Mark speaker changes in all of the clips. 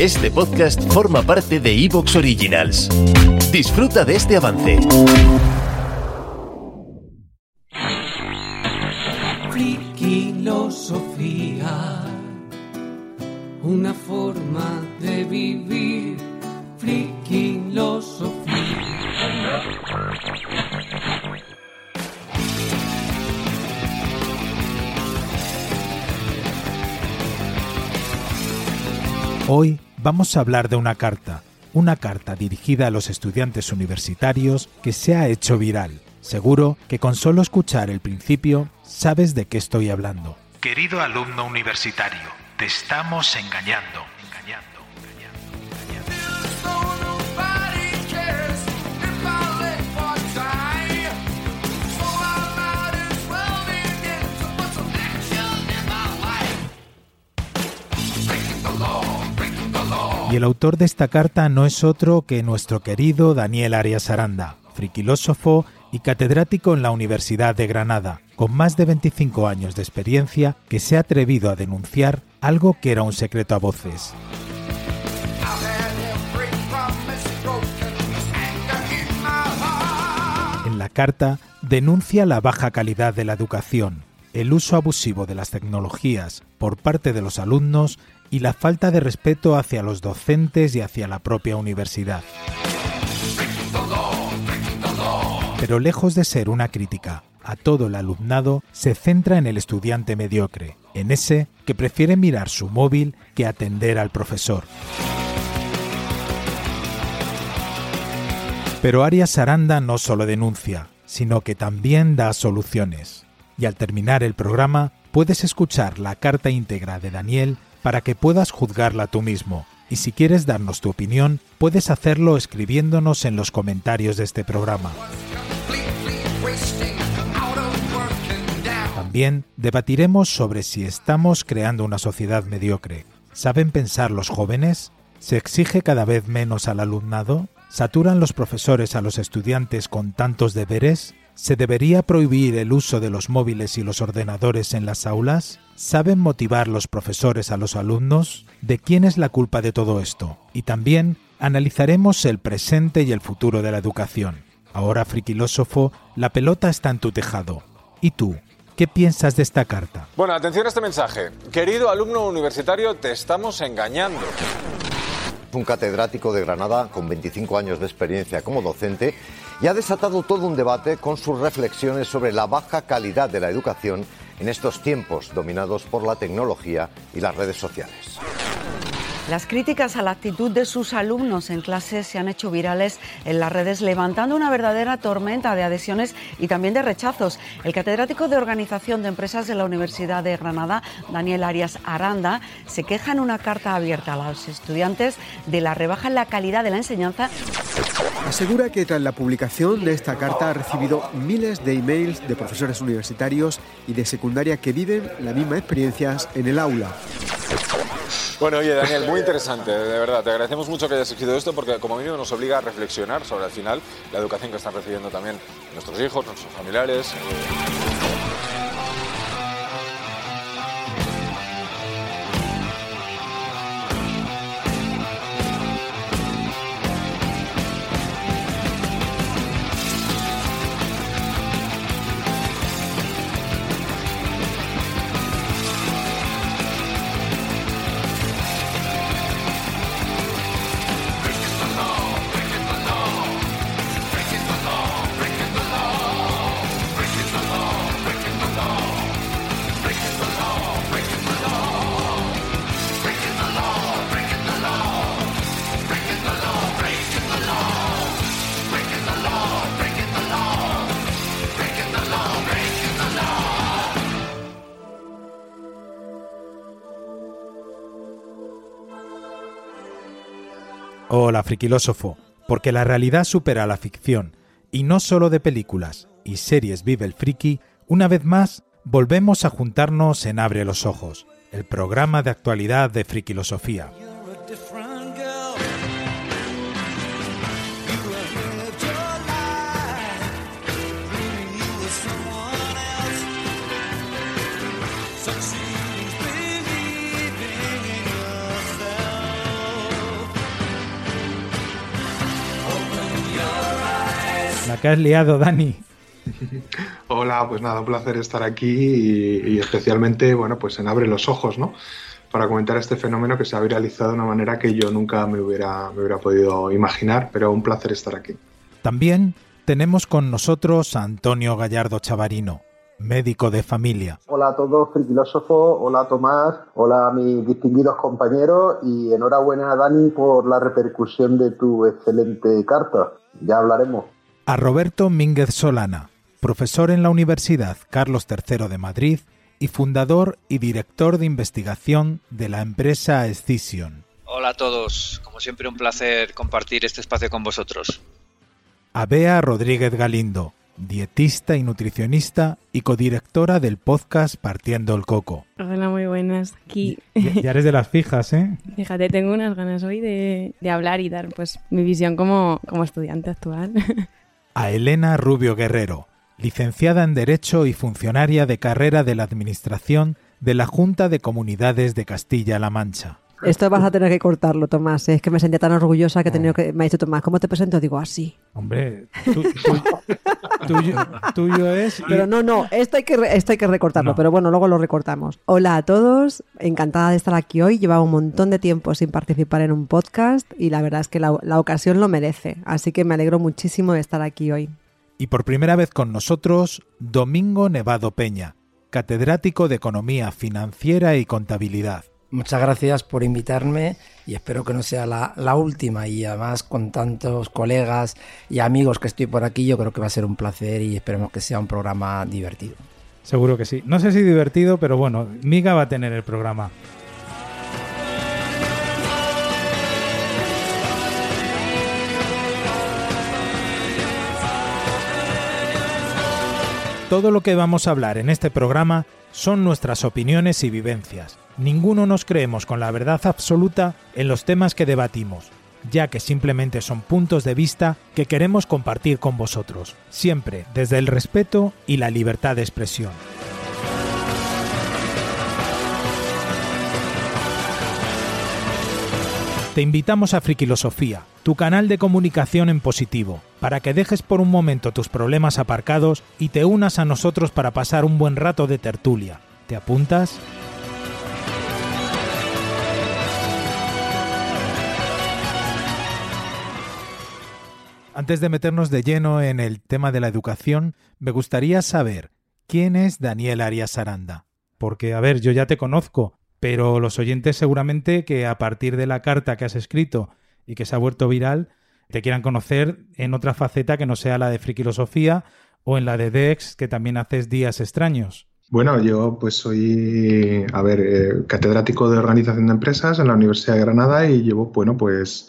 Speaker 1: Este podcast forma parte de Evox Originals. Disfruta de este avance.
Speaker 2: Friquilosofía, una forma de vivir. Friquilosofía.
Speaker 3: Hoy vamos a hablar de una carta, una carta dirigida a los estudiantes universitarios que se ha hecho viral. Seguro que con solo escuchar el principio sabes de qué estoy hablando. Querido alumno universitario, te estamos engañando. engañando, Y el autor de esta carta no es otro que nuestro querido Daniel Arias Aranda, friquilósofo y catedrático en la Universidad de Granada, con más de 25 años de experiencia que se ha atrevido a denunciar algo que era un secreto a voces. En la carta denuncia la baja calidad de la educación, el uso abusivo de las tecnologías por parte de los alumnos y la falta de respeto hacia los docentes y hacia la propia universidad. Pero lejos de ser una crítica a todo el alumnado, se centra en el estudiante mediocre, en ese que prefiere mirar su móvil que atender al profesor. Pero Arias Aranda no solo denuncia, sino que también da soluciones. Y al terminar el programa, puedes escuchar la carta íntegra de Daniel para que puedas juzgarla tú mismo. Y si quieres darnos tu opinión, puedes hacerlo escribiéndonos en los comentarios de este programa. También debatiremos sobre si estamos creando una sociedad mediocre. ¿Saben pensar los jóvenes? ¿Se exige cada vez menos al alumnado? ¿Saturan los profesores a los estudiantes con tantos deberes? ¿Se debería prohibir el uso de los móviles y los ordenadores en las aulas? ¿Saben motivar los profesores a los alumnos? ¿De quién es la culpa de todo esto? Y también analizaremos el presente y el futuro de la educación. Ahora, friquilósofo, la pelota está en tu tejado. ¿Y tú? ¿Qué piensas de esta carta?
Speaker 4: Bueno, atención a este mensaje. Querido alumno universitario, te estamos engañando.
Speaker 5: Un catedrático de Granada con 25 años de experiencia como docente y ha desatado todo un debate con sus reflexiones sobre la baja calidad de la educación en estos tiempos dominados por la tecnología y las redes sociales.
Speaker 6: Las críticas a la actitud de sus alumnos en clase se han hecho virales en las redes, levantando una verdadera tormenta de adhesiones y también de rechazos. El catedrático de Organización de Empresas de la Universidad de Granada, Daniel Arias Aranda, se queja en una carta abierta a los estudiantes de la rebaja en la calidad de la enseñanza.
Speaker 7: Asegura que tras la publicación de esta carta ha recibido miles de emails de profesores universitarios y de secundaria que viven las mismas experiencias en el aula.
Speaker 4: Bueno, oye, Daniel, muy interesante, de verdad. Te agradecemos mucho que hayas escrito esto porque, como mínimo, nos obliga a reflexionar sobre, al final, la educación que están recibiendo también nuestros hijos, nuestros familiares.
Speaker 3: Hola, friquilósofo, porque la realidad supera la ficción, y no solo de películas y series vive el friki, una vez más volvemos a juntarnos en Abre los Ojos, el programa de actualidad de Frikilosofía. Que has liado, Dani.
Speaker 8: Hola, pues nada, un placer estar aquí y, y, especialmente, bueno, pues en Abre los Ojos, ¿no? Para comentar este fenómeno que se ha viralizado de una manera que yo nunca me hubiera, me hubiera podido imaginar, pero un placer estar aquí.
Speaker 3: También tenemos con nosotros a Antonio Gallardo Chavarino, médico de familia.
Speaker 9: Hola a todos, frikilósofos, hola Tomás, hola a mis distinguidos compañeros y enhorabuena Dani por la repercusión de tu excelente carta. Ya hablaremos.
Speaker 3: A Roberto Mínguez Solana, profesor en la Universidad Carlos III de Madrid y fundador y director de investigación de la empresa Escision.
Speaker 10: Hola a todos, como siempre un placer compartir este espacio con vosotros.
Speaker 3: A Bea Rodríguez Galindo, dietista y nutricionista y codirectora del podcast Partiendo el Coco.
Speaker 11: Hola, muy buenas. Aquí.
Speaker 3: Ya, ya eres de las fijas, ¿eh?
Speaker 11: Fíjate, tengo unas ganas hoy de, de hablar y dar pues mi visión como, como estudiante actual.
Speaker 3: A Elena Rubio Guerrero, licenciada en Derecho y funcionaria de carrera de la Administración de la Junta de Comunidades de Castilla-La Mancha.
Speaker 12: Esto vas a tener que cortarlo, Tomás. Es que me sentía tan orgullosa que he tenido que... Me ha dicho Tomás, ¿cómo te presento? Digo, así.
Speaker 3: Hombre, tú, tú, tuyo, tuyo, es...
Speaker 12: Pero no, no, esto hay que, esto hay que recortarlo, no. pero bueno, luego lo recortamos. Hola a todos, encantada de estar aquí hoy. Llevaba un montón de tiempo sin participar en un podcast y la verdad es que la, la ocasión lo merece. Así que me alegro muchísimo de estar aquí hoy.
Speaker 3: Y por primera vez con nosotros, Domingo Nevado Peña, catedrático de Economía Financiera y Contabilidad.
Speaker 13: Muchas gracias por invitarme y espero que no sea la, la, última y además con tantos colegas y amigos que estoy por aquí yo creo que va a ser un placer y esperemos que sea un programa divertido.
Speaker 3: Seguro que sí. No sé si divertido, pero bueno, Miga va a tener el programa. Todo lo que vamos a hablar en este programa son nuestras opiniones y vivencias. Ninguno nos creemos con la verdad absoluta en los temas que debatimos, ya que simplemente son puntos de vista que queremos compartir con vosotros, siempre desde el respeto y la libertad de expresión. Te invitamos a Frikilosofía, tu canal de comunicación en positivo, para que dejes por un momento tus problemas aparcados y te unas a nosotros para pasar un buen rato de tertulia. ¿Te apuntas? Antes de meternos de lleno en el tema de la educación, me gustaría saber quién es Daniel Arias Aranda. Porque, a ver, yo ya te conozco, pero los oyentes seguramente que a partir de la carta que has escrito y que se ha vuelto viral, te quieran conocer en otra faceta que no sea la de Frikilosofía o en la de Dex, que también haces días extraños.
Speaker 8: Bueno, yo pues soy, a ver, eh, catedrático de organización de empresas en la Universidad de Granada y llevo, bueno, pues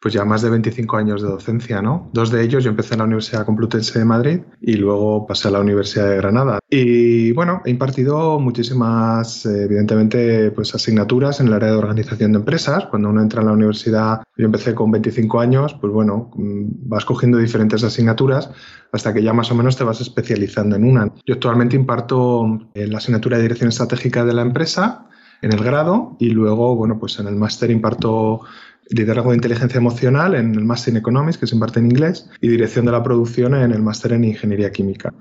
Speaker 8: pues ya más de 25 años de docencia, ¿no? Dos de ellos yo empecé en la Universidad Complutense de Madrid y luego pasé a la Universidad de Granada. Y bueno, he impartido muchísimas, evidentemente, pues asignaturas en el área de organización de empresas. Cuando uno entra en la universidad, yo empecé con 25 años, pues bueno, vas cogiendo diferentes asignaturas hasta que ya más o menos te vas especializando en una. Yo actualmente imparto en la asignatura de dirección estratégica de la empresa en el grado y luego, bueno, pues en el máster imparto liderazgo de inteligencia emocional en el Master in Economics, que se imparte en inglés, y dirección de la producción en el Máster en Ingeniería Química.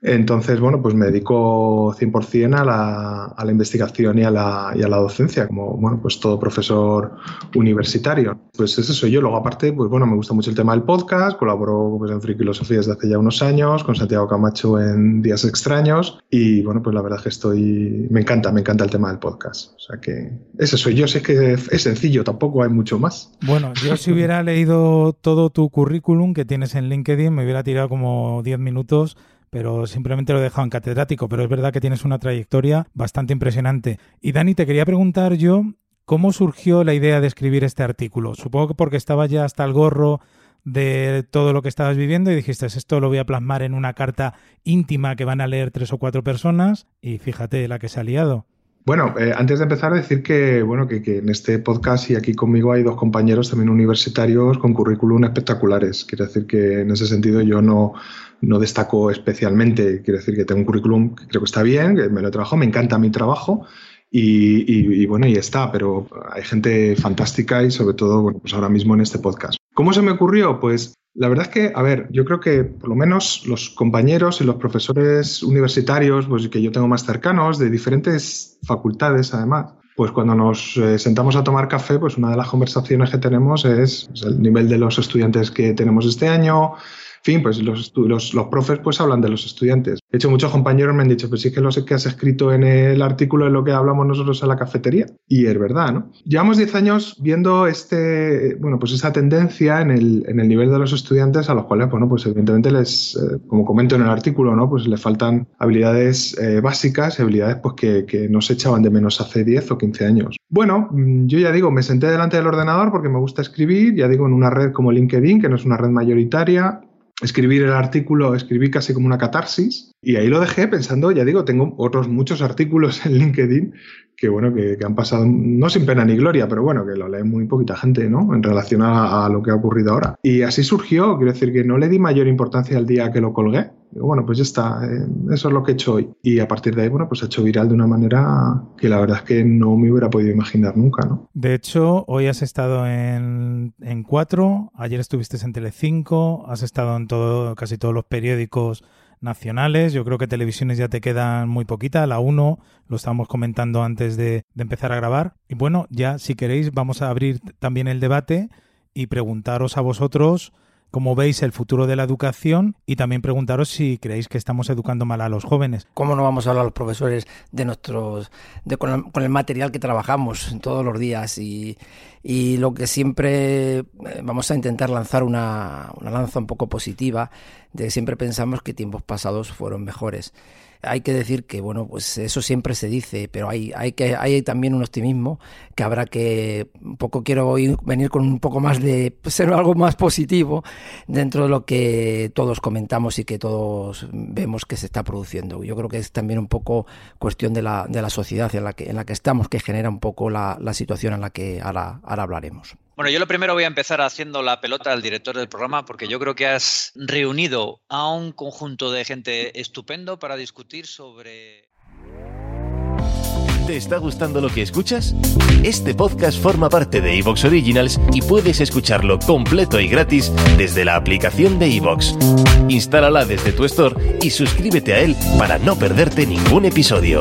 Speaker 8: Entonces, bueno, pues me dedico 100% a la, a la investigación y a la, docencia, como, bueno, pues todo profesor universitario. Pues ese soy yo. Luego, aparte, pues bueno, me gusta mucho el tema del podcast, colaboro pues, en Frikilosofía desde hace ya unos años, con Santiago Camacho en Días Extraños, y bueno, pues la verdad es que estoy, me encanta, me encanta el tema del podcast. O sea que ese soy yo, sé que es sencillo, tampoco hay mucho más.
Speaker 3: Bueno, yo si hubiera leído todo tu currículum que tienes en LinkedIn, me hubiera tirado como 10 minutos pero simplemente lo he dejado en catedrático, pero es verdad que tienes una trayectoria bastante impresionante. Y Dani, te quería preguntar yo, ¿Cómo surgió la idea de escribir este artículo? Supongo que porque estaba ya hasta el gorro de todo lo que estabas viviendo y dijiste, esto lo voy a plasmar en una carta íntima que van a leer tres o cuatro personas y fíjate la que se ha liado.
Speaker 8: Bueno, eh, antes de empezar, decir que, bueno, que, que, en este podcast y aquí conmigo hay dos compañeros también universitarios con currículum espectaculares. Quiero decir que en ese sentido yo no, no destaco especialmente. Quiero decir que tengo un currículum que creo que está bien, que me lo he trabajado, me encanta mi trabajo y, bueno, y está, pero hay gente fantástica y sobre todo, bueno, pues ahora mismo en este podcast. ¿Cómo se me ocurrió? Pues la verdad es que, a ver, yo creo que por lo menos los compañeros y los profesores universitarios, pues que yo tengo más cercanos, de diferentes facultades además, pues cuando nos eh, sentamos a tomar café, pues una de las conversaciones que tenemos es pues, el nivel de los estudiantes que tenemos este año, fin, pues los, los, profes pues hablan de los estudiantes. De hecho, muchos compañeros me han dicho, pues sí que lo sé que has escrito en el artículo de lo que hablamos nosotros en la cafetería. Y es verdad, ¿no? Llevamos 10 años viendo este, bueno, pues esa tendencia en el, en el nivel de los estudiantes a los cuales, bueno, pues evidentemente les, eh, como comento en el artículo, ¿no? Pues les faltan habilidades eh, básicas y habilidades pues que, que no se echaban de menos hace 10 o 15 años. Bueno, mm, yo ya digo, me senté delante del ordenador porque me gusta escribir, ya digo, en una red como LinkedIn, que no es una red mayoritaria, escribir el artículo, escribí casi como una catarsis y ahí lo dejé pensando, ya digo, tengo otros muchos artículos en LinkedIn que bueno, que, han pasado no sin pena ni gloria, pero bueno, que lo lee muy poquita gente, ¿no? En relación a, lo que ha ocurrido ahora. Y así surgió, quiero decir que no le di mayor importancia al día que lo colgué. Digo, bueno, pues ya está, eh, eso es lo que he hecho hoy. Y a partir de ahí, bueno, pues ha hecho viral de una manera que la verdad es que no me hubiera podido imaginar nunca, ¿no?
Speaker 3: De hecho, hoy has estado en, en Cuatro, ayer estuviste en Telecinco, has estado en todo, casi todos los periódicos nacionales. Yo creo que televisiones ya te quedan muy poquita, la 1, lo estábamos comentando antes de, empezar a grabar. Y bueno, ya si queréis vamos a abrir también el debate y preguntaros a vosotros cómo veis el futuro de la educación y también preguntaros si creéis que estamos educando mal a los jóvenes.
Speaker 13: ¿Cómo no vamos a hablar a los profesores de nuestros, de, con, el material que trabajamos todos los días y, y lo que siempre eh, vamos a intentar lanzar una, una lanza un poco positiva de siempre pensamos que tiempos pasados fueron mejores hay que decir que, bueno, pues eso siempre se dice, pero hay, hay, que, hay también un optimismo que habrá que, un poco quiero venir con un poco más de, ser algo más positivo dentro de lo que todos comentamos y que todos vemos que se está produciendo. Yo creo que es también un poco cuestión de la, de la sociedad en la, que, en la que estamos que genera un poco la, la situación en la que ahora, ahora hablaremos.
Speaker 10: Bueno, yo lo primero voy a empezar haciendo la pelota al director del programa porque yo creo que has reunido a un conjunto de gente estupendo para discutir sobre...
Speaker 1: ¿Te está gustando lo que escuchas? Este podcast forma parte de Evox Originals y puedes escucharlo completo y gratis desde la aplicación de Evox. Instálala desde tu store y suscríbete a él para no perderte ningún episodio.